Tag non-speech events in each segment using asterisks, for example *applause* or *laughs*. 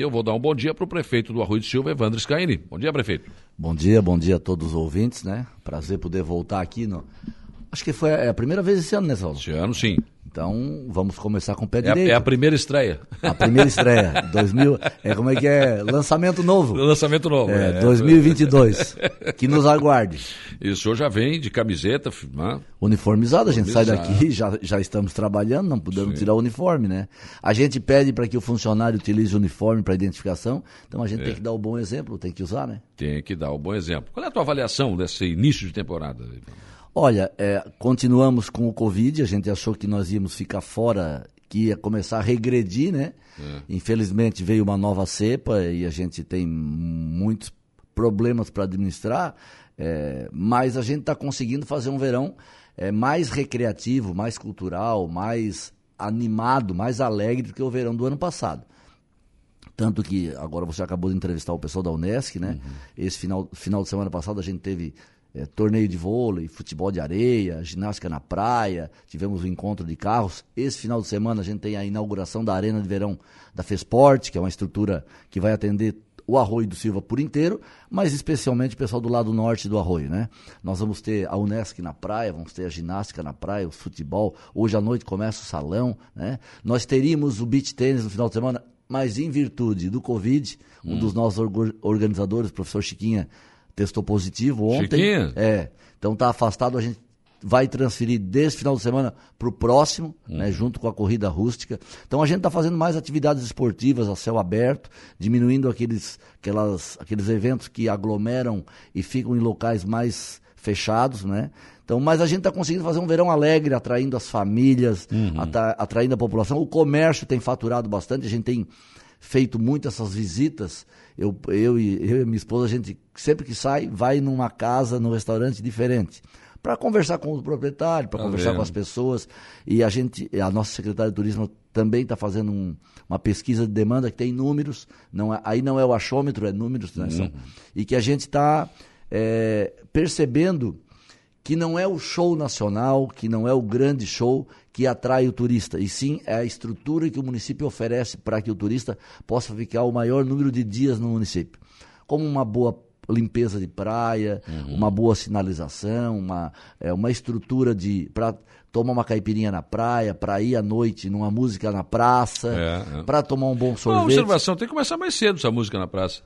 eu vou dar um bom dia para o prefeito do Arroio de Silva, Evandro Scaini. Bom dia, prefeito. Bom dia, bom dia a todos os ouvintes, né? Prazer poder voltar aqui. No... Acho que foi a primeira vez esse ano, né, Saulo? Esse ano, sim. Então, vamos começar com o pé é. A, é a primeira estreia. A primeira estreia. *laughs* 2000, é como é que é? Lançamento novo. Lançamento novo. É, é. 2022. *laughs* que nos aguarde. E o senhor já vem de camiseta, né? Uniformizado, a gente sai daqui, já, já estamos trabalhando, não podemos Sim. tirar o uniforme, né? A gente pede para que o funcionário utilize o uniforme para identificação, então a gente é. tem que dar o bom exemplo, tem que usar, né? Tem que dar o bom exemplo. Qual é a tua avaliação desse início de temporada? Olha, é, continuamos com o Covid, a gente achou que nós íamos ficar fora, que ia começar a regredir, né? É. Infelizmente veio uma nova cepa e a gente tem muitos problemas para administrar, é, mas a gente está conseguindo fazer um verão é, mais recreativo, mais cultural, mais animado, mais alegre do que o verão do ano passado. Tanto que agora você acabou de entrevistar o pessoal da Unesc, né? Uhum. Esse final, final de semana passado a gente teve é, torneio de vôlei, futebol de areia, ginástica na praia, tivemos o um encontro de carros. Esse final de semana a gente tem a inauguração da Arena de Verão da Fesporte, que é uma estrutura que vai atender o Arroio do Silva por inteiro, mas especialmente o pessoal do lado norte do Arroio, né? Nós vamos ter a Unesc na praia, vamos ter a ginástica na praia, o futebol. Hoje à noite começa o salão, né? Nós teríamos o beach tênis no final de semana, mas em virtude do Covid, um hum. dos nossos organizadores, o professor Chiquinha, testou positivo ontem. Chiquinha? É. Então tá afastado, a gente vai transferir desse final de semana para o próximo, uhum. né, junto com a corrida rústica. Então a gente está fazendo mais atividades esportivas a céu aberto, diminuindo aqueles, aquelas, aqueles eventos que aglomeram e ficam em locais mais fechados, né? Então, mas a gente está conseguindo fazer um verão alegre, atraindo as famílias, uhum. atraindo a população. O comércio tem faturado bastante, a gente tem feito muito essas visitas. Eu, eu, e, eu e minha esposa, a gente sempre que sai, vai numa casa, num restaurante diferente. Para conversar com o proprietário, para tá conversar vendo. com as pessoas. E a gente, a nossa secretária de turismo também está fazendo um, uma pesquisa de demanda que tem números. Não é, aí não é o achômetro, é números. Né, uhum. E que a gente está é, percebendo que não é o show nacional, que não é o grande show que atrai o turista, e sim é a estrutura que o município oferece para que o turista possa ficar o maior número de dias no município. Como uma boa limpeza de praia, uhum. uma boa sinalização, uma, é, uma estrutura de para tomar uma caipirinha na praia, para ir à noite numa música na praça, é, é. para tomar um bom sorvete. Uma observação, tem que começar mais cedo essa música na praça.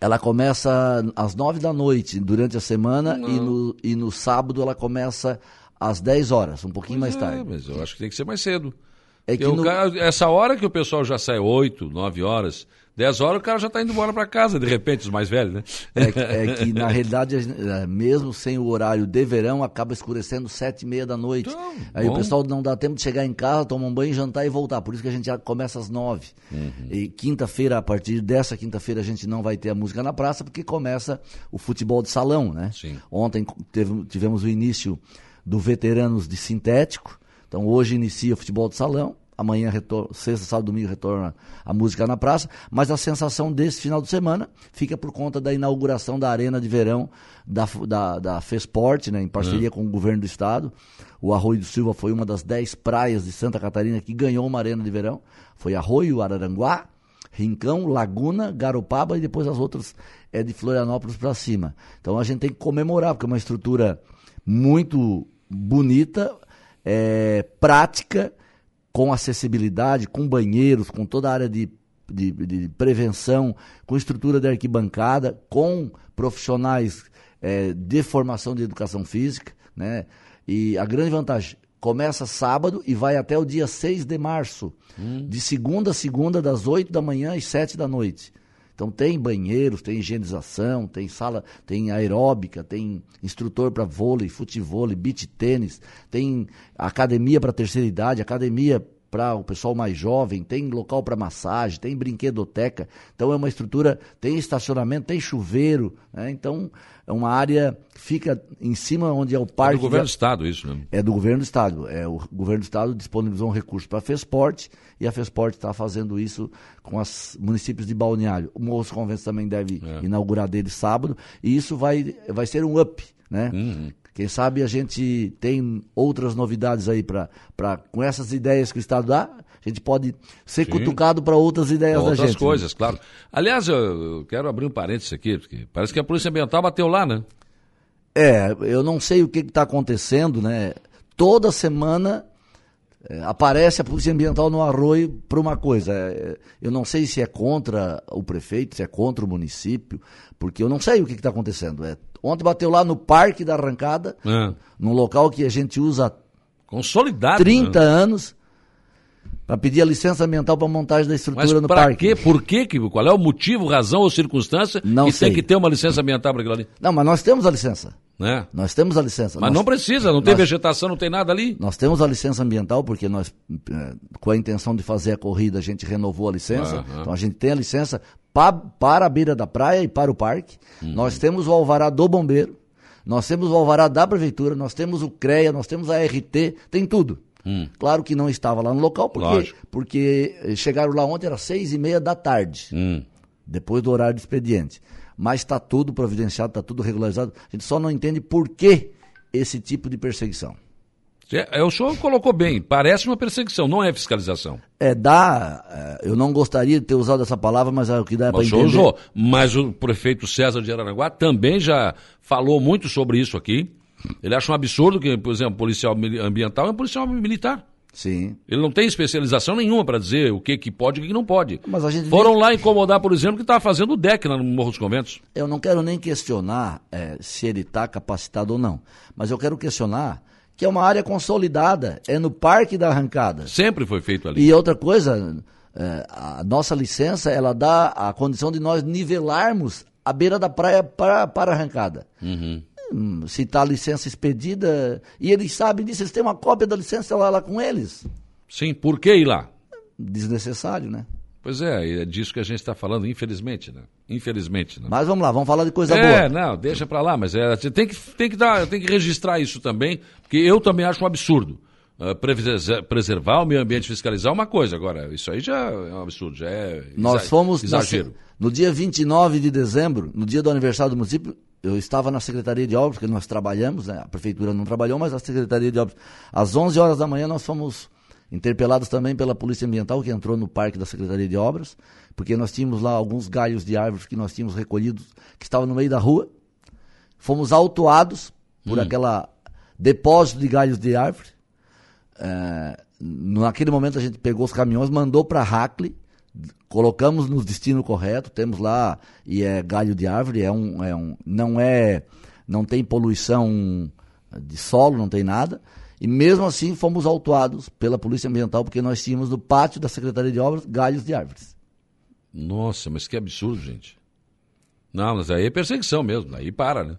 Ela começa às nove da noite durante a semana e no, e no sábado ela começa às dez horas, um pouquinho pois mais é, tarde. Mas eu acho que tem que ser mais cedo. É que no... cara, essa hora que o pessoal já sai oito, nove horas, 10 horas o cara já está indo embora para casa, de repente, os mais velhos, né? É que, *laughs* é que na realidade, é, mesmo sem o horário de verão, acaba escurecendo sete e meia da noite. Então, Aí bom. o pessoal não dá tempo de chegar em casa, tomar um banho, jantar e voltar. Por isso que a gente já começa às nove. Uhum. E quinta-feira, a partir dessa quinta-feira, a gente não vai ter a música na praça, porque começa o futebol de salão, né? Sim. Ontem teve, tivemos o início do Veteranos de Sintético. Então hoje inicia o futebol de salão amanhã, retorna, sexta, sábado, domingo, retorna a música na praça, mas a sensação desse final de semana fica por conta da inauguração da Arena de Verão da, da, da FESPORT, né, em parceria uhum. com o governo do estado. O Arroio do Silva foi uma das dez praias de Santa Catarina que ganhou uma Arena de Verão. Foi Arroio, Araranguá, Rincão, Laguna, Garopaba e depois as outras é de Florianópolis para cima. Então a gente tem que comemorar, porque é uma estrutura muito bonita, é, prática, com acessibilidade, com banheiros, com toda a área de, de, de prevenção, com estrutura de arquibancada, com profissionais é, de formação de educação física, né? E a grande vantagem, começa sábado e vai até o dia 6 de março, hum. de segunda a segunda, das 8 da manhã às 7 da noite. Então tem banheiros, tem higienização, tem sala, tem aeróbica, tem instrutor para vôlei, futebol, beach tênis, tem academia para terceira idade, academia para o pessoal mais jovem, tem local para massagem, tem brinquedoteca. Então é uma estrutura, tem estacionamento, tem chuveiro. Né? Então é uma área que fica em cima onde é o parque. É do governo do Estado isso, né? É do governo do Estado. É, o governo do Estado disponibilizou um recurso para a FESPORT e a FESPORT está fazendo isso com os municípios de Balneário. O Morros Conventos também deve é. inaugurar dele sábado e isso vai, vai ser um up. Né? Uhum. Quem sabe a gente tem outras novidades aí para com essas ideias que o Estado dá, a gente pode ser Sim. cutucado para outras ideias outras da gente. Outras né? coisas, né? claro. Aliás, eu quero abrir um parênteses aqui, porque parece que a Polícia Ambiental bateu lá, né? É, eu não sei o que está acontecendo, né? Toda semana é, aparece a Polícia Ambiental no Arroio para uma coisa. É, eu não sei se é contra o prefeito, se é contra o município, porque eu não sei o que está acontecendo. É, ontem bateu lá no Parque da Arrancada, é. num local que a gente usa Consolidado, 30 né? anos para pedir a licença ambiental para montagem da estrutura Mas no parque. Quê? Por quê? Qual é o motivo, razão ou circunstância não que sei. tem que ter uma licença ambiental para aquilo ali? Não, mas nós temos a licença. Né? Nós temos a licença. Mas nós, não precisa, não tem nós, vegetação, não tem nada ali. Nós temos a licença ambiental porque nós, eh, com a intenção de fazer a corrida, a gente renovou a licença. Uhum. Então a gente tem a licença pa, para a beira da praia e para o parque. Uhum. Nós temos o alvará do bombeiro, nós temos o alvará da prefeitura, nós temos o CREA, nós temos a RT, tem tudo. Hum. Claro que não estava lá no local, porque, porque chegaram lá ontem, era seis e meia da tarde, hum. depois do horário de expediente mas está tudo providenciado, está tudo regularizado. A gente só não entende por que esse tipo de perseguição. É, o senhor colocou bem, parece uma perseguição, não é fiscalização. É, dá, é, eu não gostaria de ter usado essa palavra, mas é o que dá para entender. Usou, mas o prefeito César de Aranaguá também já falou muito sobre isso aqui. Ele acha um absurdo que, por exemplo, policial ambiental é um policial militar. Sim. Ele não tem especialização nenhuma para dizer o que, que pode e o que não pode. Mas a gente Foram vê... lá incomodar, por exemplo, que estava fazendo o deck no Morro dos Conventos. Eu não quero nem questionar é, se ele está capacitado ou não. Mas eu quero questionar que é uma área consolidada, é no Parque da Arrancada. Sempre foi feito ali. E outra coisa, é, a nossa licença, ela dá a condição de nós nivelarmos a beira da praia para, para a arrancada. Uhum. Hum, se está a licença expedida, e eles sabem disso, eles têm uma cópia da licença lá, lá com eles. Sim, por que ir lá? Desnecessário, né? Pois é, é disso que a gente está falando, infelizmente, né? Infelizmente. Né? Mas vamos lá, vamos falar de coisa é, boa. É, não, deixa para lá, mas é, tem, que, tem, que dar, tem que registrar isso também, porque eu também acho um absurdo. Uh, preservar o meio ambiente, fiscalizar é uma coisa, agora, isso aí já é um absurdo, já é Nós fomos exagero. No dia 29 de dezembro, no dia do aniversário do município, eu estava na Secretaria de Obras, porque nós trabalhamos, né? a Prefeitura não trabalhou, mas a Secretaria de Obras. Às 11 horas da manhã nós fomos interpelados também pela Polícia Ambiental, que entrou no parque da Secretaria de Obras, porque nós tínhamos lá alguns galhos de árvores que nós tínhamos recolhidos, que estavam no meio da rua. Fomos autuados por hum. aquela depósito de galhos de árvore. É, naquele momento a gente pegou os caminhões, mandou para Hackley, colocamos no destino correto, temos lá, e é galho de árvore, é um, é um, não é, não tem poluição de solo, não tem nada, e mesmo assim fomos autuados pela Polícia Ambiental, porque nós tínhamos no pátio da Secretaria de Obras galhos de árvores. Nossa, mas que absurdo, gente. Não, mas aí é perseguição mesmo, aí para, né?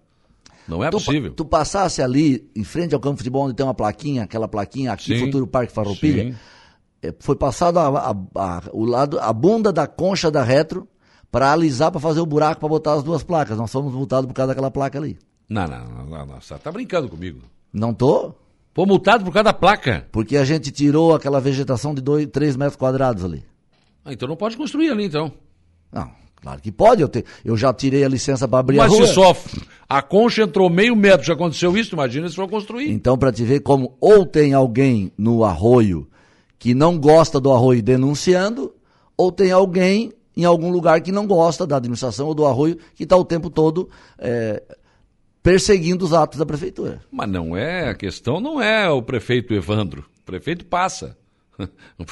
Não é tu, possível. Tu passasse ali, em frente ao campo de futebol, onde tem uma plaquinha, aquela plaquinha aqui, sim, Futuro Parque Farroupilha, sim foi passado a, a, a, o lado, a bunda da concha da retro para alisar, para fazer o buraco, para botar as duas placas. Nós fomos multados por causa daquela placa ali. Não, não, não, não, não. Você tá brincando comigo. Não tô? Foi multado por causa da placa. Porque a gente tirou aquela vegetação de 3 metros quadrados ali. Ah, então não pode construir ali, então. Não, claro que pode. Eu, te, eu já tirei a licença para abrir Mas a rua. Mas se sofre. A concha entrou meio metro, já aconteceu isso, imagina se for construir. Então, para te ver como ou tem alguém no arroio que não gosta do arroio denunciando, ou tem alguém em algum lugar que não gosta da administração ou do arroio que está o tempo todo é, perseguindo os atos da prefeitura. Mas não é, a questão não é o prefeito Evandro. O prefeito passa. *laughs*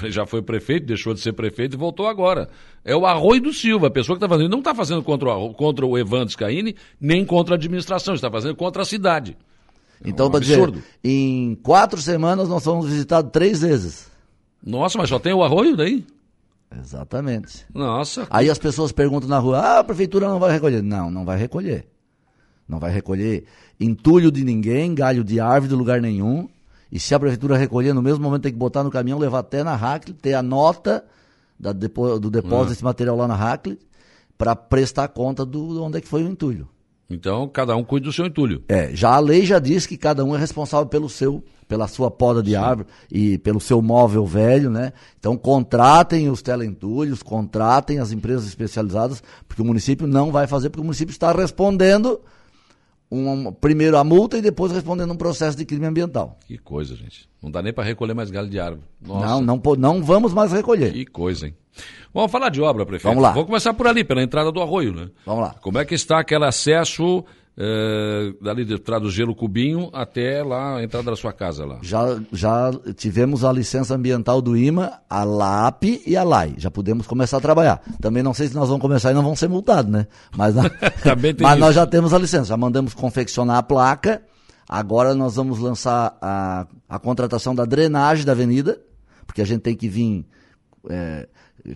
Já foi prefeito, deixou de ser prefeito e voltou agora. É o Arroio do Silva, a pessoa que está fazendo. Não está fazendo contra o, contra o Evandro Scaini, nem contra a administração, está fazendo contra a cidade. É então, um para dizer, em quatro semanas nós fomos visitados três vezes. Nossa, mas só tem o arroio daí? Exatamente. Nossa. Aí as pessoas perguntam na rua: ah, a prefeitura não vai recolher. Não, não vai recolher. Não vai recolher entulho de ninguém, galho de árvore de lugar nenhum. E se a prefeitura recolher, no mesmo momento tem que botar no caminhão, levar até na Hackley, ter a nota da, do depósito ah. desse material lá na Hackley, para prestar conta do onde é que foi o entulho. Então, cada um cuida do seu entulho. É, já a lei já diz que cada um é responsável pelo seu, pela sua poda de Sim. árvore e pelo seu móvel velho, né? Então, contratem os teleentulhos, contratem as empresas especializadas, porque o município não vai fazer, porque o município está respondendo um, primeiro a multa e depois respondendo um processo de crime ambiental. Que coisa, gente. Não dá nem para recolher mais galho de árvore. Nossa. Não, não, não vamos mais recolher. Que coisa, hein? Vamos falar de obra, prefeito. Vamos lá. Vamos começar por ali, pela entrada do arroio, né? Vamos lá. Como é que está aquele acesso é, dali de trás do gelo cubinho até lá a entrada da sua casa lá? Já, já tivemos a licença ambiental do IMA, a LAP e a LAI. Já podemos começar a trabalhar. Também não sei se nós vamos começar e não vamos ser multados, né? Mas, *laughs* *laughs* mas nós já temos a licença, já mandamos confeccionar a placa. Agora nós vamos lançar a, a contratação da drenagem da avenida, porque a gente tem que vir é,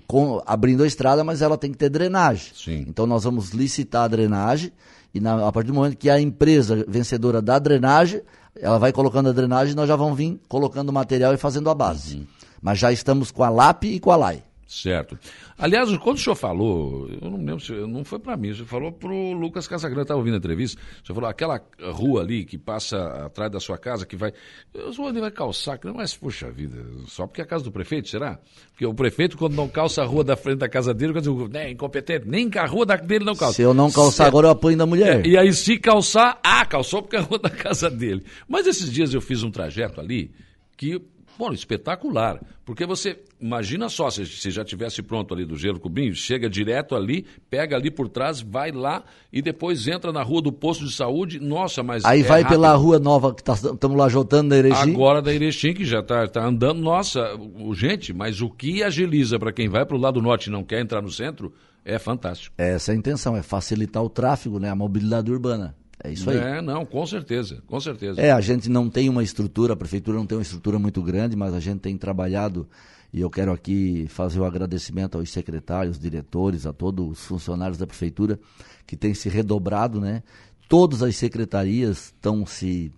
com, abrindo a estrada, mas ela tem que ter drenagem. Sim. Então nós vamos licitar a drenagem e na, a partir do momento que a empresa vencedora da drenagem, ela vai colocando a drenagem, nós já vamos vir colocando o material e fazendo a base. Uhum. Mas já estamos com a LAP e com a LAI. Certo. Aliás, quando o senhor falou, eu não lembro, se, não foi para mim, o senhor falou para o Lucas Casagrande, estava ouvindo a entrevista, o senhor falou, aquela rua ali que passa atrás da sua casa, que vai, o senhor vai calçar, que não é, puxa vida, só porque é a casa do prefeito, será? Porque o prefeito, quando não calça a rua da frente da casa dele, quer dizer, é incompetente, nem a rua dele não calça. Se eu não calçar agora, eu apanho da mulher. É, e aí, se calçar, ah, calçou porque é a rua da casa dele. Mas esses dias eu fiz um trajeto ali, que Bom, espetacular. Porque você, imagina só, se, se já tivesse pronto ali do Gelo Cubinho, chega direto ali, pega ali por trás, vai lá e depois entra na rua do posto de saúde. Nossa, mas. Aí é vai rápido. pela rua nova que estamos tá, lá jotando da Erechim. Agora da Erechim, que já está tá andando. Nossa, gente, mas o que agiliza para quem vai para o lado norte e não quer entrar no centro é fantástico. Essa é a intenção, é facilitar o tráfego, né, a mobilidade urbana. É isso aí. É, não, com certeza, com certeza. É, a gente não tem uma estrutura, a prefeitura não tem uma estrutura muito grande, mas a gente tem trabalhado e eu quero aqui fazer o um agradecimento aos secretários, diretores, a todos os funcionários da prefeitura que têm se redobrado, né? Todas as secretarias estão se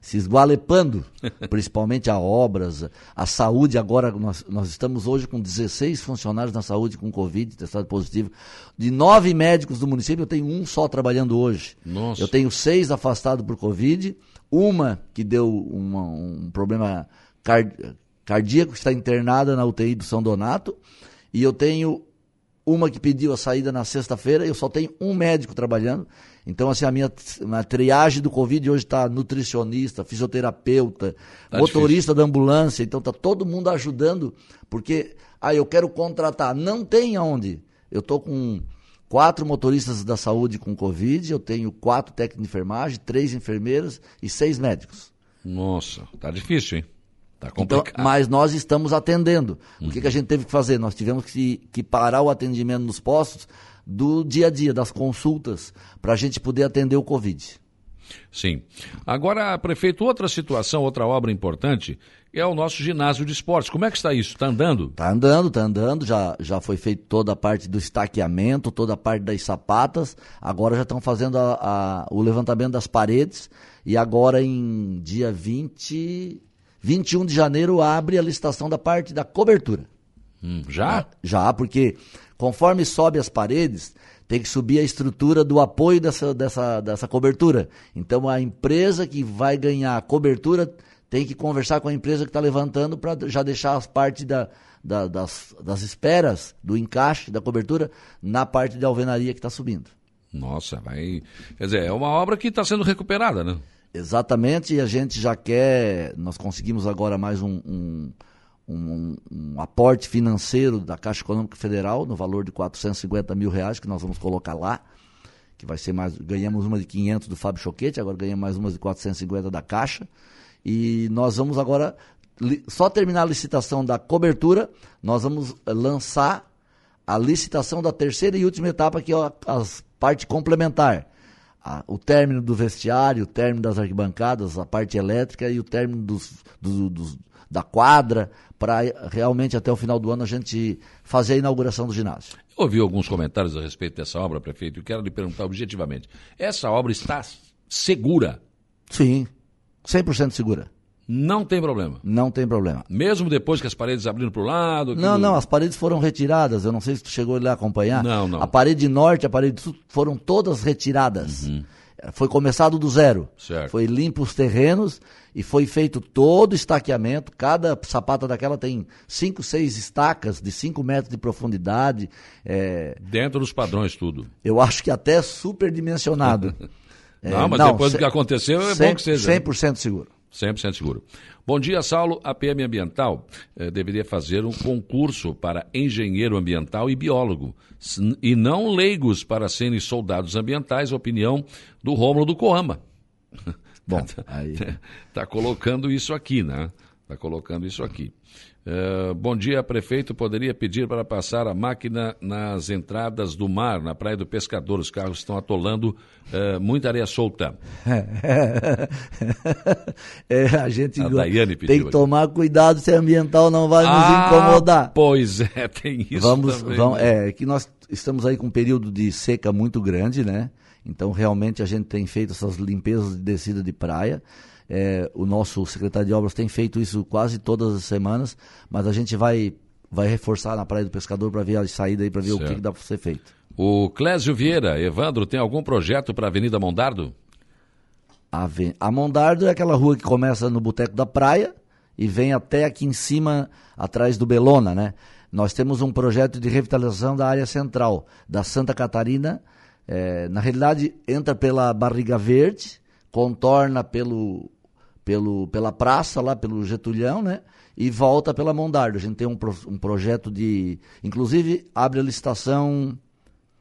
se esgualepando, *laughs* principalmente a obras, a saúde. Agora, nós, nós estamos hoje com 16 funcionários na saúde com Covid, testado positivo. De nove médicos do município, eu tenho um só trabalhando hoje. Nossa. Eu tenho seis afastados por Covid, uma que deu uma, um problema cardíaco, que está internada na UTI do São Donato, e eu tenho uma que pediu a saída na sexta-feira, eu só tenho um médico trabalhando. Então, assim, a minha, minha triagem do Covid hoje está nutricionista, fisioterapeuta, tá motorista difícil. da ambulância. Então, está todo mundo ajudando, porque, ah, eu quero contratar. Não tem aonde. Eu estou com quatro motoristas da saúde com Covid, eu tenho quatro técnicos de enfermagem, três enfermeiras e seis médicos. Nossa, tá difícil, hein? Tá então, mas nós estamos atendendo. Uhum. O que, que, a gente teve que fazer? Nós tivemos que, que parar o atendimento nos postos do dia a dia, das consultas, para a gente poder atender o Covid. Sim. Agora, prefeito, outra situação, outra obra importante é o nosso ginásio de esportes. Como é que está isso? Está andando? Está andando, está andando. Já, já foi feito toda a parte do estaqueamento, toda a parte das sapatas. Agora já estão fazendo a, a, o levantamento das paredes. E agora, em dia 20, 21 de janeiro, abre a licitação da parte da cobertura. Hum, já? Já, porque Conforme sobe as paredes, tem que subir a estrutura do apoio dessa, dessa, dessa cobertura. Então a empresa que vai ganhar a cobertura tem que conversar com a empresa que está levantando para já deixar as partes da, da, das, das esperas, do encaixe da cobertura, na parte de alvenaria que está subindo. Nossa, vai. Quer dizer, é uma obra que está sendo recuperada, né? Exatamente, e a gente já quer. Nós conseguimos agora mais um, um um, um, aporte financeiro da Caixa Econômica Federal no valor de 450 mil reais que nós vamos colocar lá, que vai ser mais, ganhamos uma de 500 do Fábio Choquete, agora ganhamos mais uma de 450 da Caixa, e nós vamos agora, só terminar a licitação da cobertura, nós vamos lançar a licitação da terceira e última etapa, que é a, parte complementar. O término do vestiário, o término das arquibancadas, a parte elétrica e o término dos, dos, dos da quadra, para realmente até o final do ano a gente fazer a inauguração do ginásio. Eu ouvi alguns comentários a respeito dessa obra, prefeito, e quero lhe perguntar objetivamente: essa obra está segura? Sim, 100% segura. Não tem problema. Não tem problema. Mesmo depois que as paredes abriram para o lado? Não, não, as paredes foram retiradas. Eu não sei se tu chegou lá a acompanhar. Não, não. A parede norte, a parede sul foram todas retiradas. Uhum. Foi começado do zero. Certo. Foi limpo os terrenos e foi feito todo o estaqueamento. Cada sapata daquela tem cinco, seis estacas de 5 metros de profundidade. É... Dentro dos padrões, tudo. Eu acho que até superdimensionado. É, *laughs* não, mas não, depois do que aconteceu, é 100, bom que seja. 100% seguro. 100% seguro. Bom dia, Saulo. A PM Ambiental eh, deveria fazer um concurso para engenheiro ambiental e biólogo, e não leigos para serem soldados ambientais, opinião do Rômulo do Coama. Bom, *laughs* aí... Está *laughs* colocando isso aqui, né? Está colocando isso aqui. Uh, bom dia, prefeito. Poderia pedir para passar a máquina nas entradas do mar, na Praia do Pescador. Os carros estão atolando uh, muita areia solta. *laughs* é, a gente a tem que tomar cuidado se ambiental não vai ah, nos incomodar. Pois é, *laughs* tem isso vamos, também. Vamos, é que nós estamos aí com um período de seca muito grande, né? Então, realmente, a gente tem feito essas limpezas de descida de praia. É, o nosso secretário de obras tem feito isso quase todas as semanas, mas a gente vai, vai reforçar na Praia do Pescador para ver a saída aí, para ver certo. o que, que dá para ser feito. O Clésio Vieira, Evandro, tem algum projeto para a Avenida Mondardo? A, a Mondardo é aquela rua que começa no Boteco da Praia e vem até aqui em cima, atrás do Belona, né? Nós temos um projeto de revitalização da área central, da Santa Catarina. É, na realidade, entra pela Barriga Verde, contorna pelo pelo, pela praça, lá pelo Getulhão, né? E volta pela Mondardo. A gente tem um, um projeto de. Inclusive, abre a licitação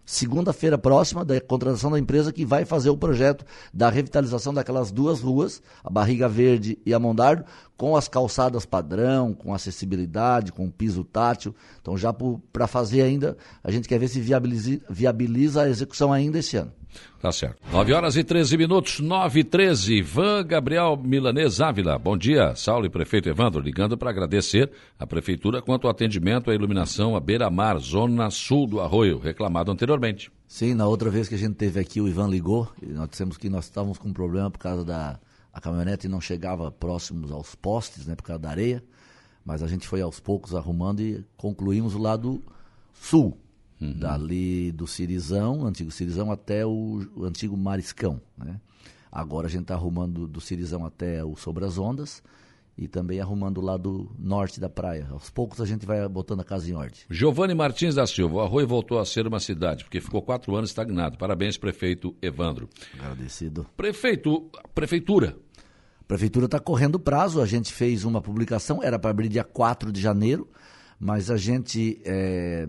segunda-feira próxima da contratação da empresa que vai fazer o projeto da revitalização daquelas duas ruas, a Barriga Verde e a Mondardo, com as calçadas padrão, com acessibilidade, com piso tátil. Então, já para fazer ainda, a gente quer ver se viabiliza, viabiliza a execução ainda esse ano. Tá certo. 9 horas e 13 minutos, 9 e 13. Ivan Gabriel Milanês Ávila. Bom dia, Saulo e prefeito Evandro, ligando para agradecer a prefeitura quanto ao atendimento à iluminação à beira-mar, zona sul do arroio, reclamado anteriormente. Sim, na outra vez que a gente teve aqui, o Ivan ligou e nós dissemos que nós estávamos com um problema por causa da a caminhonete não chegava próximos aos postes, né, por causa da areia, mas a gente foi aos poucos arrumando e concluímos o lado sul Uhum. Dali do Cirizão, antigo Cirizão, até o, o antigo Mariscão. Né? Agora a gente está arrumando do Cirizão até o Sobre as Ondas e também arrumando o lado norte da praia. Aos poucos a gente vai botando a casa em ordem. Giovanni Martins da Silva, o Arroio voltou a ser uma cidade, porque ficou quatro anos estagnado. Parabéns, prefeito Evandro. Agradecido. Prefeito, prefeitura. A prefeitura está correndo prazo, a gente fez uma publicação, era para abrir dia 4 de janeiro, mas a gente é,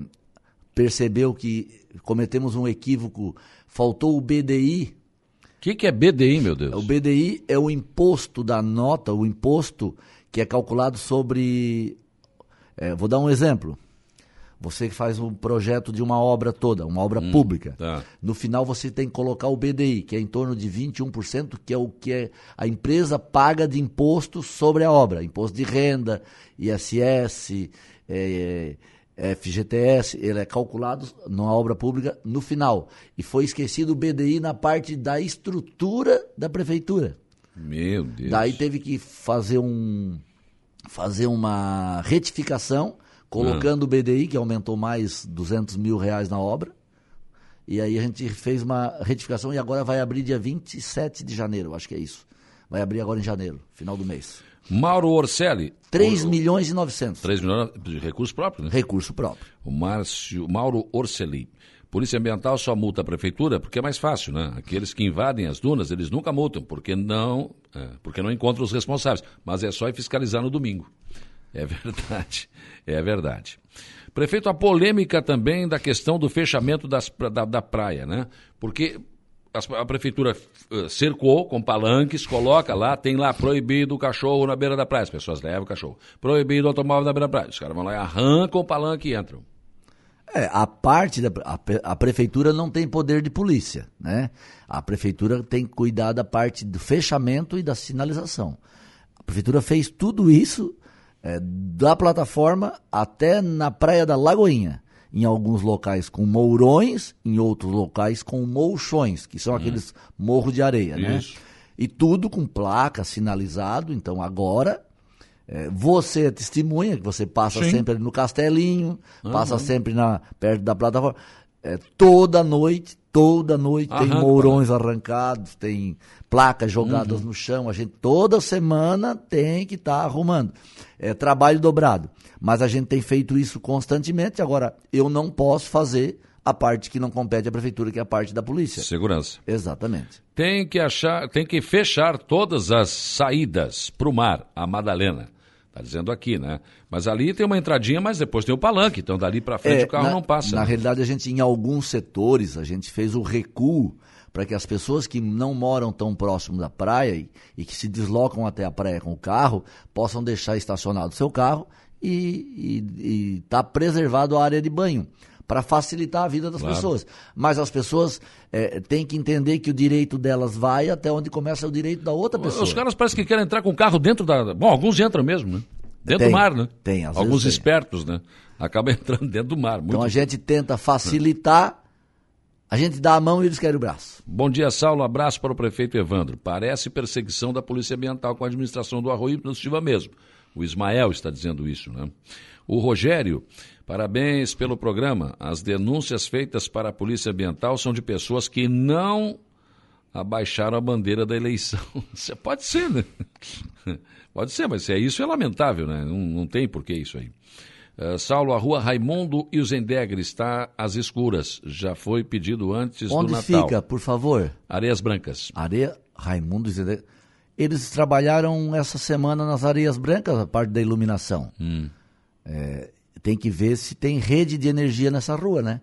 percebeu que cometemos um equívoco, faltou o BDI. O que, que é BDI, meu Deus? O BDI é o imposto da nota, o imposto que é calculado sobre. É, vou dar um exemplo. Você faz um projeto de uma obra toda, uma obra hum, pública. Tá. No final você tem que colocar o BDI, que é em torno de 21%, que é o que é, a empresa paga de imposto sobre a obra. Imposto de renda, ISS, é, FGTS, ele é calculado numa obra pública no final. E foi esquecido o BDI na parte da estrutura da prefeitura. Meu Deus. Daí teve que fazer um fazer uma retificação, colocando ah. o BDI, que aumentou mais 200 mil reais na obra. E aí a gente fez uma retificação e agora vai abrir dia 27 de janeiro, acho que é isso. Vai abrir agora em janeiro, final do mês. Mauro Orselli. 3 o, milhões e 900. 3 milhões de recurso próprio, né? Recurso próprio. O Márcio, Mauro Orselli. Polícia Ambiental só multa a prefeitura porque é mais fácil, né? Aqueles que invadem as dunas, eles nunca multam, porque não, é, porque não encontram os responsáveis. Mas é só ir fiscalizar no domingo. É verdade, *laughs* é verdade. Prefeito, a polêmica também da questão do fechamento das, da, da praia, né? Porque a prefeitura eh, cercou com palanques, coloca lá, tem lá proibido o cachorro na beira da praia. As pessoas levam o cachorro. Proibido o automóvel na beira da praia. Os caras vão lá e arrancam o palanque e entram. É, a parte da a, a, prefeitura não tem poder de polícia, né? A prefeitura tem que cuidar da parte do fechamento e da sinalização. A prefeitura fez tudo isso é, da plataforma até na praia da Lagoinha em alguns locais com mourões, em outros locais com molchões, que são hum. aqueles morros de areia, né? Isso. né? E tudo com placa, sinalizado. Então agora é, você é testemunha, que você passa Sim. sempre ali no castelinho, uhum. passa sempre na, perto da plataforma. É, toda noite, toda noite tem mourões arrancados, tem placas jogadas uhum. no chão. A gente toda semana tem que estar tá arrumando. É trabalho dobrado. Mas a gente tem feito isso constantemente. Agora, eu não posso fazer a parte que não compete à prefeitura, que é a parte da polícia. Segurança. Exatamente. Tem que achar, tem que fechar todas as saídas para o mar, a Madalena. Está dizendo aqui, né? Mas ali tem uma entradinha, mas depois tem o palanque, então dali para frente É, o carro na, não passa. Na né? realidade, a gente, em alguns setores, a gente fez o recuo para que as pessoas que não moram tão próximo da praia e, e que se deslocam até a praia com o carro possam deixar estacionado o seu carro e está preservado a área de banho para facilitar a vida das Claro. pessoas. Mas as pessoas eh, têm que entender que o direito delas vai até onde começa o direito da outra pessoa. Os caras parecem que querem entrar com o carro dentro da. Bom, alguns entram mesmo, né? Dentro Tem, do mar, né? tem, às Alguns vezes tem. espertos, né? Acabam *laughs* entrando dentro do mar. Muito Então a gente tenta facilitar, a gente dá a mão e eles querem o braço. Bom dia, Saulo. Abraço para o prefeito Evandro. Parece perseguição da Polícia Ambiental com a administração do Arroio Silva mesmo. O Ismael está dizendo isso, né? O Rogério, parabéns pelo programa. As denúncias feitas para a Polícia Ambiental são de pessoas que não abaixaram a bandeira da eleição. *laughs* Pode ser, né? *laughs* Pode ser, mas se é isso, é lamentável, né? Não, não tem por que isso aí. Eh, Saulo, a rua Raimundo e o Zendegre está às escuras. Já foi pedido antes Onde do Natal. fica, por favor? Areias Brancas. Areia, Raimundo e Zedé. Eles trabalharam essa semana nas areias brancas, a parte da iluminação. Hum. É, tem que ver se tem rede de energia nessa rua, né?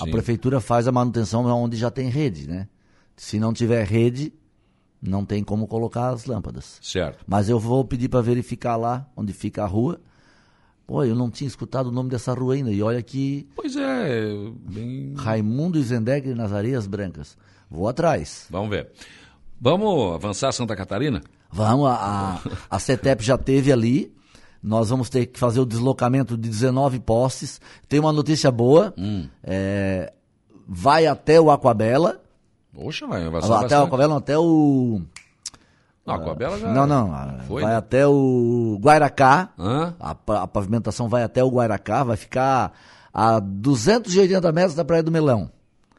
A Sim. prefeitura faz a manutenção onde já tem rede, né? Se não tiver rede, não tem como colocar as lâmpadas. Certo. Mas eu vou pedir para verificar lá onde fica a rua. Pô, eu não tinha escutado o nome dessa rua ainda. E olha que Pois é, bem... Raimundo Zendegre nas areias brancas. Vou atrás. vamos ver. Vamos avançar Santa Catarina? Vamos, a, a, a CETEP já teve ali. Nós vamos ter que fazer o deslocamento de 19 postes. Tem uma notícia boa. Hum. É, vai até o Aquabela. Poxa, vai avançar Até o bastante. Aquabela, não, até o. Não, a Coabela já... Não, não. Foi, vai né? até o Guairacá. Hã? A, a pavimentação vai até o Guairacá. Vai ficar a 280 metros da Praia do Melão.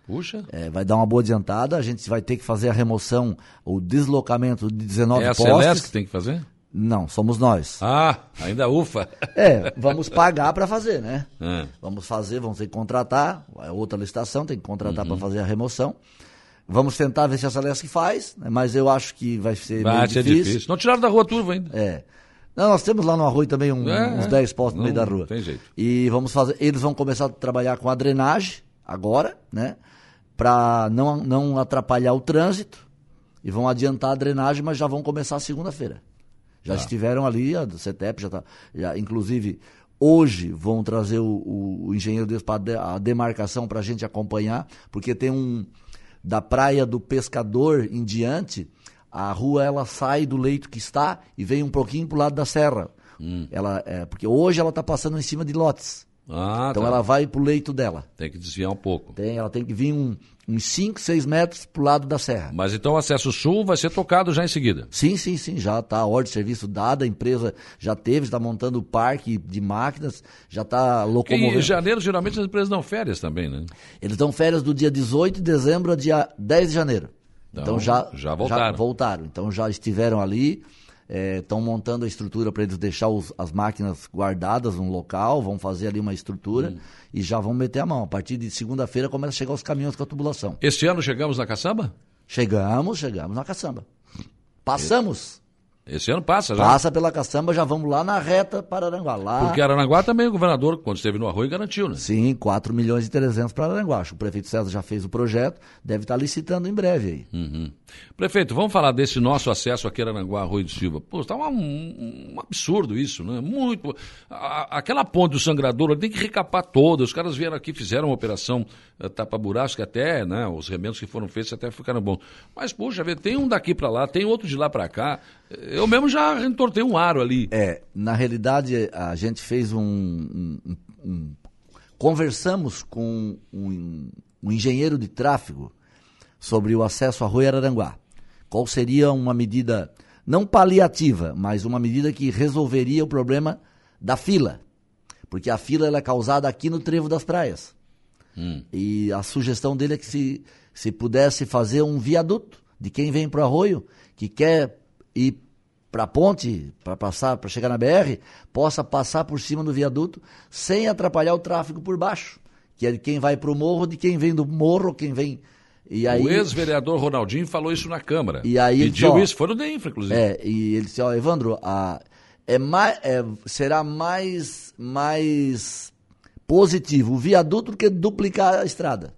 Puxa. É, vai dar uma boa adiantada. A gente vai ter que fazer a remoção, o deslocamento de 19 É a postes. Celeste que tem que fazer? Não, somos nós. Ah, ainda ufa. *laughs* É, vamos pagar para fazer, né? Ah, Vamos fazer, vamos ter que contratar, é outra licitação, tem que contratar Uhum. para fazer a remoção. Vamos tentar ver se a Celeste faz, né? mas eu acho que vai ser vai meio ser difícil. difícil. Não tiraram da rua turva ainda. É. Não, nós temos lá no Arroio também um- É, uns é. 10 postos no meio da rua. tem jeito. E vamos fazer, eles vão começar a trabalhar com a drenagem agora, né? Para não, não atrapalhar o trânsito. E vão adiantar a drenagem, mas já vão começar segunda-feira. Já estiveram ali, a do CETEP já tá. Já, inclusive, hoje vão trazer o, o- o engenheiro deles para a demarcação para a gente acompanhar, porque tem um. Da praia do pescador em diante, a rua ela sai do leito que está e vem um pouquinho para o lado da serra. Ela, é, porque hoje ela está passando em cima de lotes. Ah, Então tá. ela vai pro leito dela. Tem que desviar um pouco. Tem, ela tem que vir um- uns 5, 6 metros pro lado da serra. Mas então o acesso sul vai ser tocado já em seguida. Sim, sim, sim, já está a ordem de serviço dada, a empresa já teve, está montando o parque de máquinas, já está locomovendo. em janeiro, geralmente, as empresas dão férias também, né? Eles dão férias do dia 18 de dezembro a dia 10 de janeiro. Então, Então, já, já voltaram. voltaram. Então já estiveram ali, estão montando a estrutura para eles deixar os- as máquinas guardadas num local, vão fazer ali uma estrutura Hum. e já vão meter a mão. A partir de segunda-feira começa a chegar os caminhões com a tubulação. Este ano chegamos na caçamba? Chegamos, chegamos na caçamba. Passamos. Esse ano passa já. Passa pela caçamba, já vamos lá na reta para Aranguá. Lá, Porque Aranaguá também o governador, quando esteve no Arroio, garantiu, né? Sim, 4 milhões e 300 para Aranguá. O prefeito César já fez o projeto, deve estar licitando em breve aí. Uhum. Prefeito, vamos falar desse nosso acesso aqui a Aranguá, Arroio do Silva. Pô, está um, um absurdo isso, né? Muito. a- aquela ponte do sangrador tem que recapar toda. Os caras vieram aqui, fizeram uma operação eh, tapa-buracos, que até, né, os remendos que foram feitos até ficaram bons. Mas, puxa, vê, tem um daqui para lá, tem outro de lá para cá. Eu mesmo já entortei um aro ali. É, na realidade, a gente fez um. um- um- um- conversamos com um, engenheiro de tráfego sobre o acesso a Rui Araranguá. Qual seria uma medida, não paliativa, mas uma medida que resolveria o problema da fila. Porque a fila ela é causada aqui no Trevo das Praias. E a sugestão dele é que se, se pudesse fazer um viaduto de quem vem para o arroio, que quer ir para a ponte, para passar, para chegar na BR, possa passar por cima do viaduto sem atrapalhar o tráfego por baixo, que é de quem vai para o morro, de quem vem do morro, quem vem. E aí, o ex-vereador Ronaldinho falou isso na Câmara. E aí Pediu ó, isso, foi no DEINFRA, inclusive. É, e ele disse, ó, Evandro, a, é mais, é, será mais, mais positivo o viaduto do que duplicar a estrada.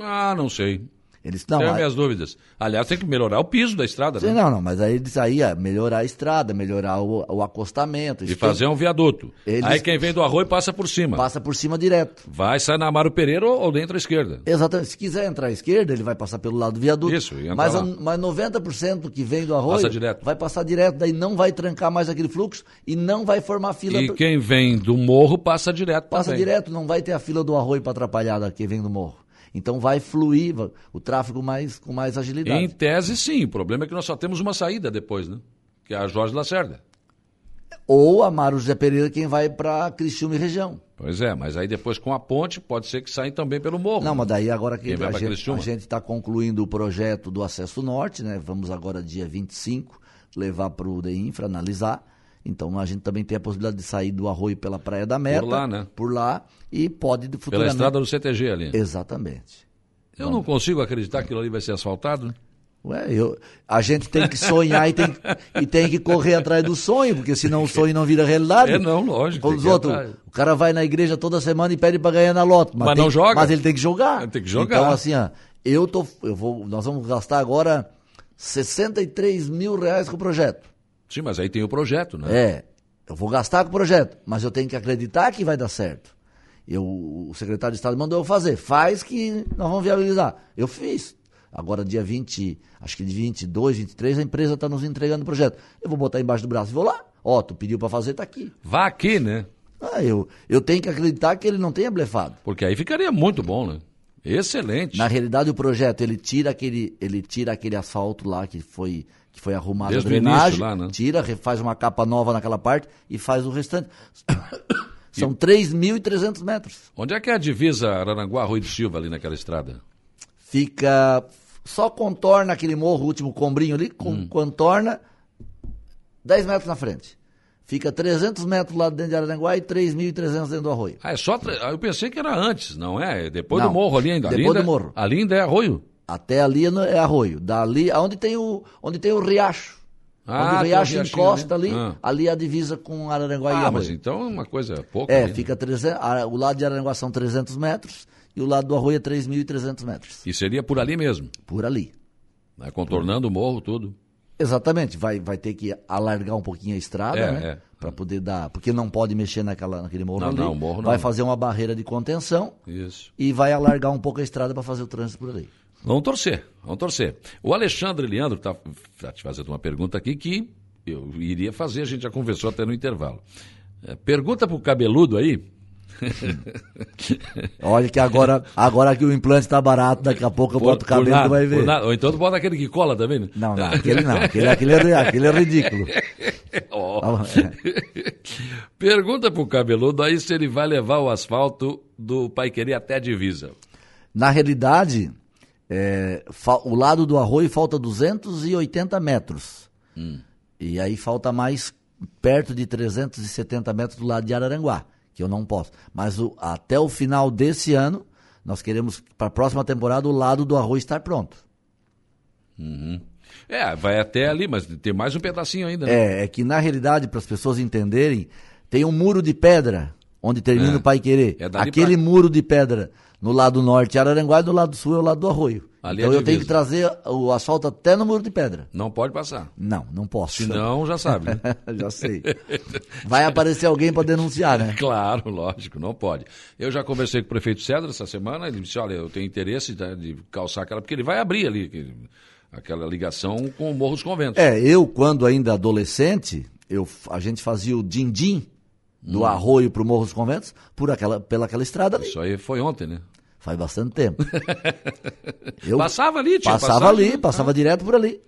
Ah, não sei. Ele disse, não, Tenho aí- minhas dúvidas. Aliás, tem que melhorar o piso da estrada, Sim, né? não, não, mas aí ele disse aí, é, melhorar a estrada, melhorar o, o acostamento. E fazer um viaduto. Eles- Aí quem vem do arroio passa por cima. Passa por cima direto. Vai, sai na Amaro Pereira ou, ou dentro à esquerda. Exatamente. Se quiser entrar à esquerda, ele vai passar pelo lado do viaduto. Isso, e mas, lá. mas 90% que vem do arroio Passa direto. vai passar direto, daí não vai trancar mais aquele fluxo e não vai formar fila. E quem vem do morro passa direto Passa também. direto, não vai ter a fila do arroio para atrapalhar da quem vem do morro. Então vai fluir o tráfego mais, com mais agilidade. Em tese, sim. O problema é que nós só temos uma saída depois, né? Que é a Jorge Lacerda. Ou Amaro José Pereira, quem vai para Criciúma e região. Pois é, mas aí depois com a ponte pode ser que saia também pelo morro. Não, mas daí agora que a gente a gente está concluindo o projeto do acesso norte, né? Vamos agora dia 25 levar para o DEINFRA analisar. Então a gente também tem a possibilidade de sair do arroio pela Praia da Meta. lá, né? Por lá e pode Pela futuramente. estrada do CTG ali. Exatamente. Eu não consigo acreditar que aquilo ali vai ser asfaltado. né? Ué, eu, a gente tem que sonhar e tem, e tem que correr atrás do sonho, porque senão o sonho não vira realidade. É, não, lógico, os outros, atrás. o cara vai na igreja toda semana e pede para ganhar na loto. Mas tem- não joga. Mas ele tem que jogar. Tem que jogar. Então, assim, ó, eu tô, eu vou, nós vamos gastar agora 63 mil reais com o projeto. Sim, mas aí tem o projeto, né? É, eu vou gastar com o projeto, mas eu tenho que acreditar que vai dar certo. Eu, o secretário de Estado mandou eu fazer. Faz que nós vamos viabilizar. Eu fiz. Agora, dia 20, acho que de 22, 23, a empresa está nos entregando o projeto. Eu vou botar embaixo do braço e vou lá. Ó, tu pediu para fazer, tá aqui. Vá aqui, né? Ah, eu, eu tenho que acreditar que ele não tenha blefado. Porque aí ficaria muito bom, né? Excelente. Na realidade, o projeto, ele tira aquele, ele tira aquele asfalto lá que foi, que foi arrumado Desde a drenagem, lá, né? tira, faz uma capa nova naquela parte e faz o restante. *coughs* São 3.300 metros. Onde é que é a divisa Araranguá, Rui de Silva, ali naquela estrada? Fica, só contorna aquele morro, o último combrinho ali, com, Hum. contorna 10 metros na frente. Fica 300 metros lá dentro de Araranguá e 3.300 dentro do arroio. Ah, é só. ah, Eu pensei que era antes, não é? Depois Não, do morro ali ainda. Ali depois ainda- do morro. Ali ainda é arroio. Até ali no- é arroio. Dali, aonde tem o, onde tem o riacho. Ah, onde o riacho encosta ali. ali, Ah. ali é a divisa com Araranguá e Ah, arroio. mas então é uma coisa pouca. É, ali, né? fica 300, a- o lado de Araranguá são 300 metros e o lado do arroio é 3.300 metros. E seria por ali mesmo, Por ali. né? contornando o morro, tudo. Exatamente, vai, vai ter que alargar um pouquinho a estrada, É, né? é. Para poder dar. Porque não pode mexer naquela, naquele morro Não, ali. não, morro não. vai fazer uma barreira de contenção Isso. e vai alargar um pouco a estrada para fazer o trânsito por ali. Vamos torcer, vamos torcer. O Alexandre Leandro está tá te fazendo uma pergunta aqui que eu iria fazer, a gente já conversou até no intervalo. É, pergunta pro cabeludo aí. *laughs* Olha que agora, agora que o implante está barato, daqui a pouco eu boto o cabelo nada, e vai por ver. nada. Ou então tu bota aquele que cola também, né? Não, não, aquele não. Aquele, aquele, é, aquele é ridículo. *laughs* É. *laughs* Pergunta pro cabeludo aí se ele vai levar o asfalto do Pai Querer até a divisa. Na realidade, é, o lado do arroio falta 280 metros. E aí falta mais perto de 370 metros do lado de Araranguá, que eu não posso. Mas o- até o final desse ano, nós queremos, para a próxima temporada, o lado do arroio estar pronto. É, vai até ali, mas tem mais um pedacinho ainda, né? É, é que na realidade, para as pessoas entenderem, tem um muro de pedra onde termina É. o Pai Querer. É Aquele pra- muro de pedra no lado norte é Araranguá e do lado sul é o lado do arroio. Ali é então a eu tenho que trazer o asfalto até no muro de pedra. Não pode passar. Não, não posso. Senão, já sabe. Né? *laughs* Já sei. Vai aparecer alguém para denunciar, né? *laughs* Claro, lógico, não pode. Eu já conversei com o prefeito Cedro essa semana, ele disse, olha, eu tenho interesse de, de calçar aquela, porque ele vai abrir ali que- aquela ligação com o Morro dos Conventos. É, eu, quando ainda adolescente, eu, a gente fazia o din-din do arroio pro Morro dos Conventos por aquela, pela aquela estrada ali. Isso aí foi ontem, né? Faz bastante tempo. *laughs* Eu Passava ali, tinha passava ali, né? passava direto por ali.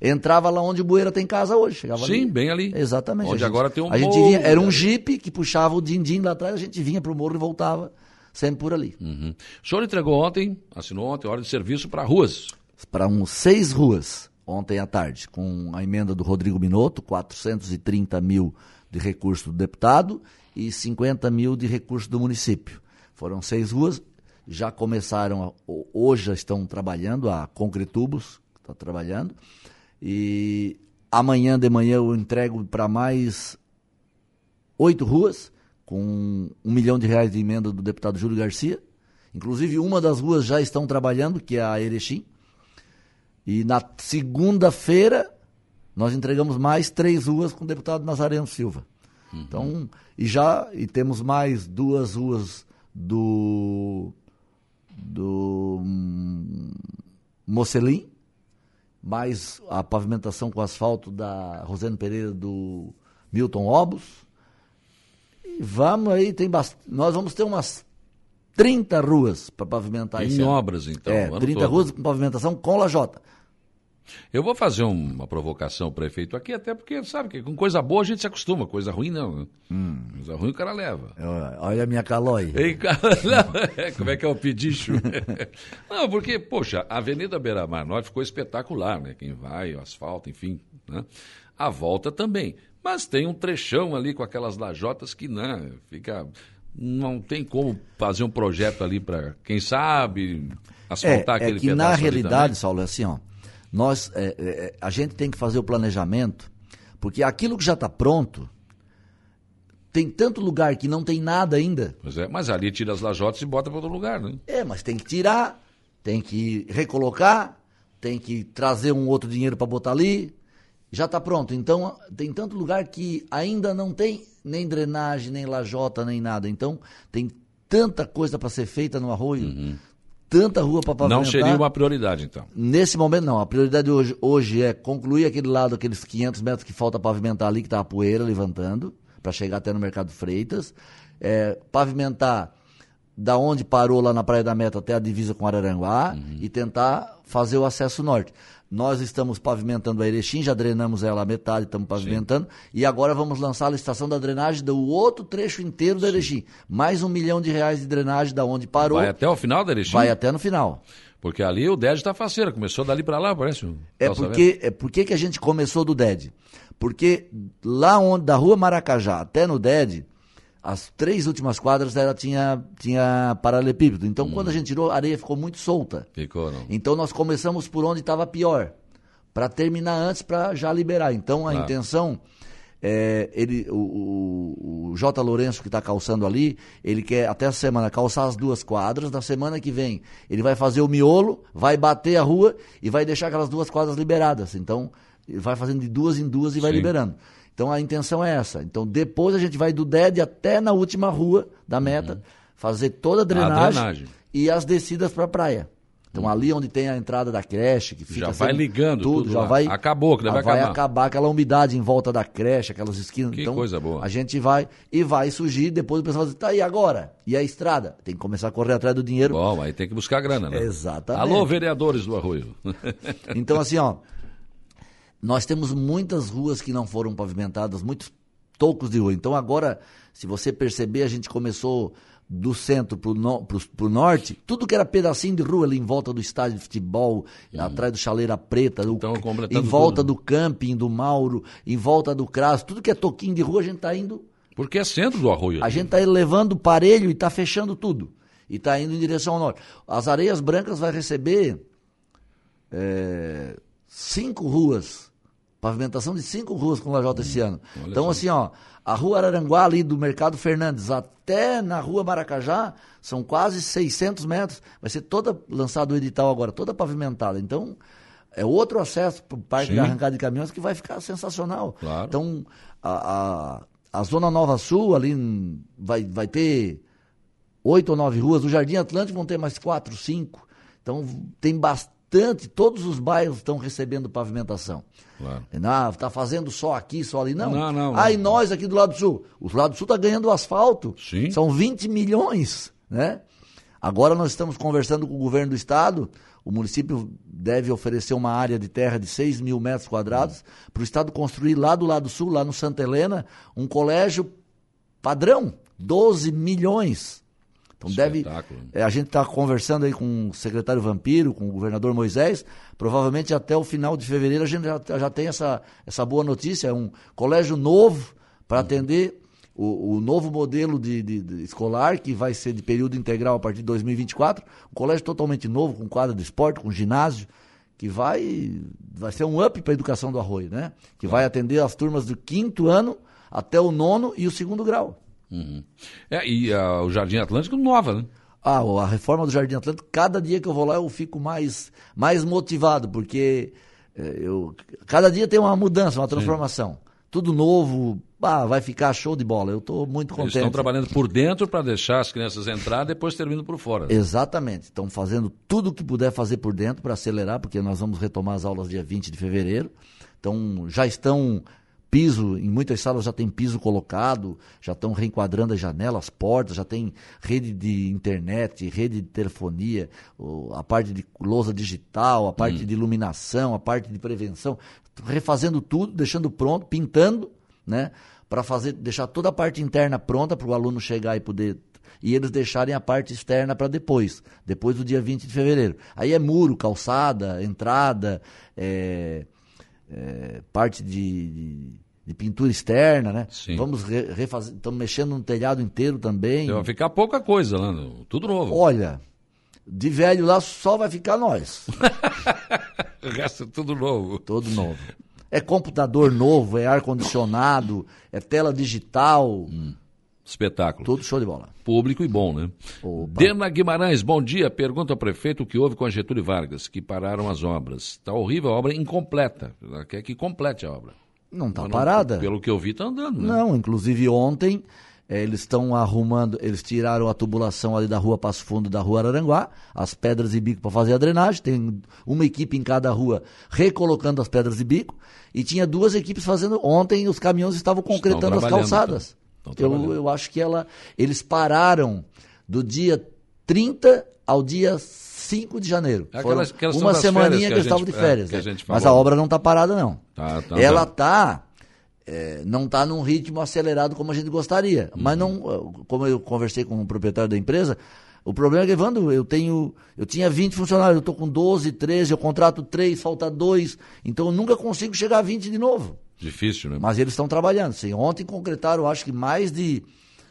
Entrava lá onde o Bueira tem casa hoje. Chegava Sim, ali. bem ali. Exatamente. Onde gente- agora tem um A gente vinha, era um jipe que puxava o din-din lá atrás, a gente vinha pro morro e voltava sempre por ali. Uhum. O senhor entregou ontem, assinou ontem, hora de serviço para ruas. Para uns seis ruas ontem à tarde, com a emenda do Rodrigo Minotto, 430 mil de recurso do deputado e 50 mil de recurso do município. Foram seis ruas, já começaram, hoje já estão trabalhando, a Concretubos está trabalhando, e amanhã de manhã eu entrego para mais oito ruas, com um milhão de reais de emenda do deputado Júlio Garcia. Inclusive, uma das ruas já estão trabalhando, que é a Erechim. E na segunda-feira, nós entregamos mais três ruas com o deputado Nazareno Silva. Uhum. Então, e já e temos mais duas ruas do do Mocelim, mais a pavimentação com asfalto da Rosane Pereira do Milton Obos. E vamos aí, tem bast... nós vamos ter umas 30 ruas para pavimentar em obras, então. É, 30 todo. ruas com pavimentação com lajota. Eu vou fazer uma provocação, prefeito, aqui, até porque, sabe, que com coisa boa a gente se acostuma, coisa ruim não. Né? Hum. Coisa ruim o cara leva. Olha a minha calói. *laughs* Ei, como é que é o pedicho? *laughs* não, porque, poxa, a Avenida Beira-Mar Norte ficou espetacular, né? Quem vai, o asfalto, enfim, né? A volta também. Mas tem um trechão ali com aquelas lajotas que, né, fica... Não tem como fazer um projeto ali para, quem sabe, asfaltar é, aquele é que na realidade, Saulo, é assim, ó nós, é, é, é, a gente tem que fazer o planejamento, porque aquilo que já está pronto, tem tanto lugar que não tem nada ainda. Pois é, mas ali tira as lajotas e bota para outro lugar, né? É, mas tem que tirar, tem que recolocar, tem que trazer um outro dinheiro para botar ali. Já está pronto. Então, tem tanto lugar que ainda não tem nem drenagem, nem lajota, nem nada. Então, tem tanta coisa para ser feita no arroio. Uhum tanta rua para pavimentar. Não seria uma prioridade, então? Nesse momento, não. A prioridade hoje, hoje é concluir aquele lado, aqueles 500 metros que falta pavimentar ali, que está a poeira levantando, para chegar até no Mercado Freitas. É, pavimentar da onde parou lá na Praia da Meta até a divisa com Araranguá uhum. e tentar fazer o acesso norte. Nós estamos pavimentando a Erechim, já drenamos ela a metade, estamos pavimentando, Sim. e agora vamos lançar a licitação da drenagem do outro trecho inteiro da Erechim. Mais um milhão de reais de drenagem da onde parou. Vai até o final da Erechim? Vai até no final. Porque ali o DED está faceira, começou dali para lá, parece. Um... É porque, é porque que a gente começou do DED? Porque lá onde, da rua Maracajá até no DED, as três últimas quadras ela tinha, tinha paralelepípedo. Então, hum. quando a gente tirou, a areia ficou muito solta. Ficou, não. Então, nós começamos por onde estava pior, para terminar antes, para já liberar. Então, a intenção, é, ele, o, o, o J. Lourenço, que está calçando ali, ele quer, até a semana, calçar as duas quadras. Na semana que vem, ele vai fazer o miolo, vai bater a rua e vai deixar aquelas duas quadras liberadas. Então, ele vai fazendo de duas em duas e Sim. vai liberando. Então a intenção é essa. Então depois a gente vai do DED até na última rua da meta, uhum. fazer toda a drenagem, a drenagem, e as descidas para a praia. Então uhum. ali onde tem a entrada da creche, que fica já vai ligando tudo, tudo já vai acabou, que vai, vai acabar. acabar aquela umidade em volta da creche, aquelas esquinas. Que então, coisa boa. A gente vai e vai surgir, depois o pessoal diz, tá e agora? E a estrada? Tem que começar a correr atrás do dinheiro. Bom, aí tem que buscar grana, né? Exatamente. Alô, vereadores do Arroio. então assim, ó, nós temos muitas ruas que não foram pavimentadas, muitos tocos de rua. Então agora, se você perceber, a gente começou do centro para o no, norte, tudo que era pedacinho de rua ali em volta do estádio de futebol, hum. atrás do Chaleira Preta, então, em volta tudo. do camping do Mauro, em volta do Craso, tudo que é toquinho de rua a gente está indo. Porque é centro do arroio. A gente está levando parelho e está fechando tudo. E está indo em direção ao norte. As Areias Brancas vai receber é, cinco ruas Pavimentação de cinco ruas com lajota esse ano. então, assim, ó, a rua Araranguá ali do Mercado Fernandes até na rua Maracajá são quase 600 metros. Vai ser toda lançado o edital agora, toda pavimentada. Então, é outro acesso para o Parque de Arrancada de Caminhões que vai ficar sensacional. Claro. Então, a, a, a Zona Nova Sul ali vai, vai ter oito ou nove ruas. O Jardim Atlântico vão ter mais quatro, cinco. Então, tem bastante bastante, todos os bairros estão recebendo pavimentação. Claro. Está fazendo só aqui, só ali. Não. Não, não. Aí nós aqui do lado sul. O lado sul está ganhando asfalto. Sim. São 20 milhões, né? Agora nós estamos conversando com o governo do estado. O município deve oferecer uma área de terra de 6 mil metros quadrados para o estado construir lá do lado sul, lá no Santa Helena, um colégio padrão, 12 milhões. Então deve. É, a gente está conversando aí com o secretário Vampiro, com o governador Moisés. Provavelmente até o final de fevereiro a gente já, já tem essa, essa boa notícia. É um colégio novo para atender o, o novo modelo de, de, de, escolar, que vai ser de período integral a partir de 2024, um colégio totalmente novo, com quadra de esporte, com ginásio, que vai, vai ser um up para a educação do Arroio, né? Que vai atender as turmas do quinto ano até o nono e o segundo grau. Uhum. É, e uh, o Jardim Atlântico nova, né? Ah, a reforma do Jardim Atlântico, cada dia que eu vou lá eu fico mais, mais motivado, porque é, eu, cada dia tem uma mudança, uma transformação. Sim. Tudo novo, ah, vai ficar show de bola. Eu estou muito contente. Eles estão trabalhando por dentro para deixar as crianças entrar, depois terminam por fora. Exatamente. Estão fazendo tudo o que puder fazer por dentro para acelerar, porque nós vamos retomar as aulas dia 20 de fevereiro. Então, já estão piso, em muitas salas já tem piso colocado, já estão reenquadrando as janelas, as portas, já tem rede de internet, rede de telefonia, a parte de lousa digital, a parte hum. de iluminação, a parte de prevenção, refazendo tudo, deixando pronto, pintando, né? Para fazer, deixar toda a parte interna pronta para o aluno chegar e poder e eles deixarem a parte externa para depois, depois do dia 20 de fevereiro. Aí é muro, calçada, entrada, é, é, parte de, de, de, pintura externa, né? Sim. Vamos re, refazer, estamos mexendo no telhado inteiro também. Então vai ficar pouca coisa lá, tudo novo. Olha, de velho lá só vai ficar nós. *laughs* o resto é tudo novo. Tudo novo. É computador novo, é ar-condicionado, é tela digital. Hum. Espetáculo. Tudo show de bola. Público e bom, né? Opa. Dena Guimarães, bom dia. Pergunta ao prefeito o que houve com a Getúlio Vargas, que pararam as obras. Está horrível a obra incompleta. Ela quer que complete a obra. Não está parada. Pelo que eu vi, está andando. Né? Não, inclusive ontem é, eles estão arrumando, eles tiraram a tubulação ali da rua Passo Fundo da rua Araranguá, as pedras e bico para fazer a drenagem. Tem uma equipe em cada rua recolocando as pedras e bico. E tinha duas equipes fazendo. Ontem os caminhões estavam concretando as calçadas. Eu, eu acho que ela, eles pararam do dia 30 ao dia 5 de janeiro. É aquelas, aquelas uma semaninha que, que eles estavam de férias. É, né? a Mas a obra não está parada, não. Tá, tá, ela está. É, não está num ritmo acelerado como a gente gostaria. Uhum. Mas não, como eu conversei com o proprietário da empresa, o problema é que, Evandro, eu tenho. Eu tinha 20 funcionários, eu estou com 12, 13, eu contrato 3, falta 2. Então eu nunca consigo chegar a 20 de novo. Difícil, né? Mas eles estão trabalhando. Sim. Ontem concretaram, acho que mais de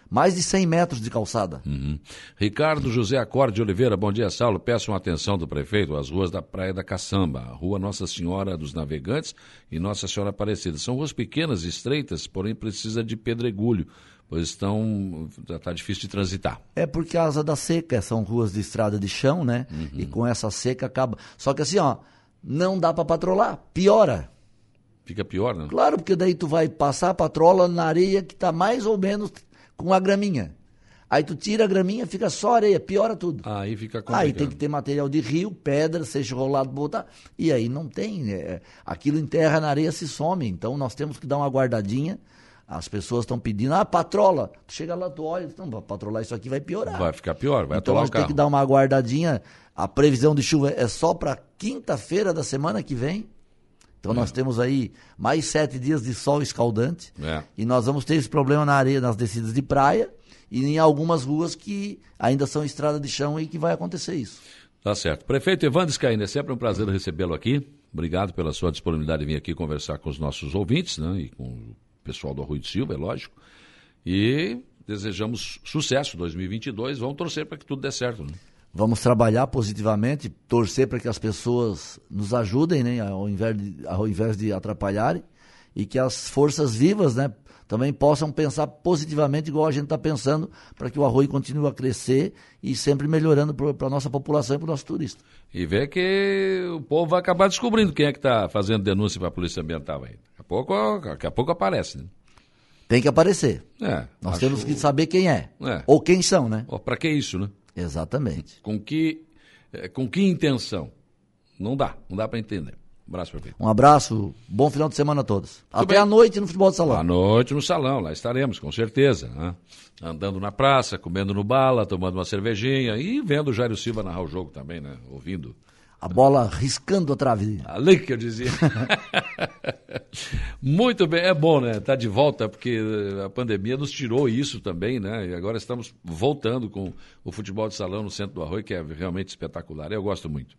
mais de 100 metros de calçada. Uhum. Ricardo José Acorde Oliveira, bom dia, Saulo. Peço uma atenção do prefeito às ruas da Praia da Caçamba, a Rua Nossa Senhora dos Navegantes e Nossa Senhora Aparecida. São ruas pequenas estreitas, porém precisa de pedregulho, pois estão está difícil de transitar. É por causa da seca, são ruas de estrada de chão, né? Uhum. E com essa seca acaba. Só que assim, ó, não dá para patrolar, piora. Fica pior, né? Claro, porque daí tu vai passar a patrola na areia que está mais ou menos com a graminha. Aí tu tira a graminha, fica só areia, piora tudo. Aí fica complicado. Aí tem que ter material de rio, pedra, seja rolado, botar. E aí não tem. É, aquilo enterra na areia, se some. Então nós temos que dar uma guardadinha. As pessoas estão pedindo, ah, patrola. Tu chega lá, tu olha, não, para patrolar isso aqui vai piorar. Vai ficar pior, vai então, atolar o carro. tem que dar uma guardadinha. A previsão de chuva é só para quinta-feira da semana que vem. Então é. nós temos aí mais sete dias de sol escaldante é. e nós vamos ter esse problema na areia, nas descidas de praia e em algumas ruas que ainda são estrada de chão e que vai acontecer isso. Tá certo. Prefeito Evandro Scaína, é sempre um prazer recebê-lo aqui. Obrigado pela sua disponibilidade de vir aqui conversar com os nossos ouvintes né, e com o pessoal do Arroio de Silva, é lógico. E desejamos sucesso 2022. Vamos torcer para que tudo dê certo. Né? Vamos trabalhar positivamente, torcer para que as pessoas nos ajudem, né, ao, invés de, ao invés de atrapalharem, e que as forças vivas né, também possam pensar positivamente, igual a gente está pensando, para que o arroio continue a crescer e sempre melhorando para a nossa população e para o nosso turista. E ver que o povo vai acabar descobrindo quem é que está fazendo denúncia para a Polícia Ambiental aí. Daqui a pouco, daqui a pouco aparece. Né? Tem que aparecer. É, Nós acho... temos que saber quem é. é. Ou quem são, né? Para que isso, né? Exatamente. Com que, eh, com que intenção? Não dá, não dá para entender. Um abraço, prefeito. Um abraço, bom final de semana a todos. Tudo Até bem. a noite no futebol de salão. À noite no salão, lá estaremos, com certeza. Né? Andando na praça, comendo no bala, tomando uma cervejinha e vendo o Jairo Silva narrar o jogo também, né? Ouvindo. A bola riscando a trave. Ali que eu dizia. *laughs* Muito bem, é bom, né? Tá de volta, porque a pandemia nos tirou isso também, né? E agora estamos voltando com o futebol de salão no centro do Arroio, que é realmente espetacular. Eu gosto muito.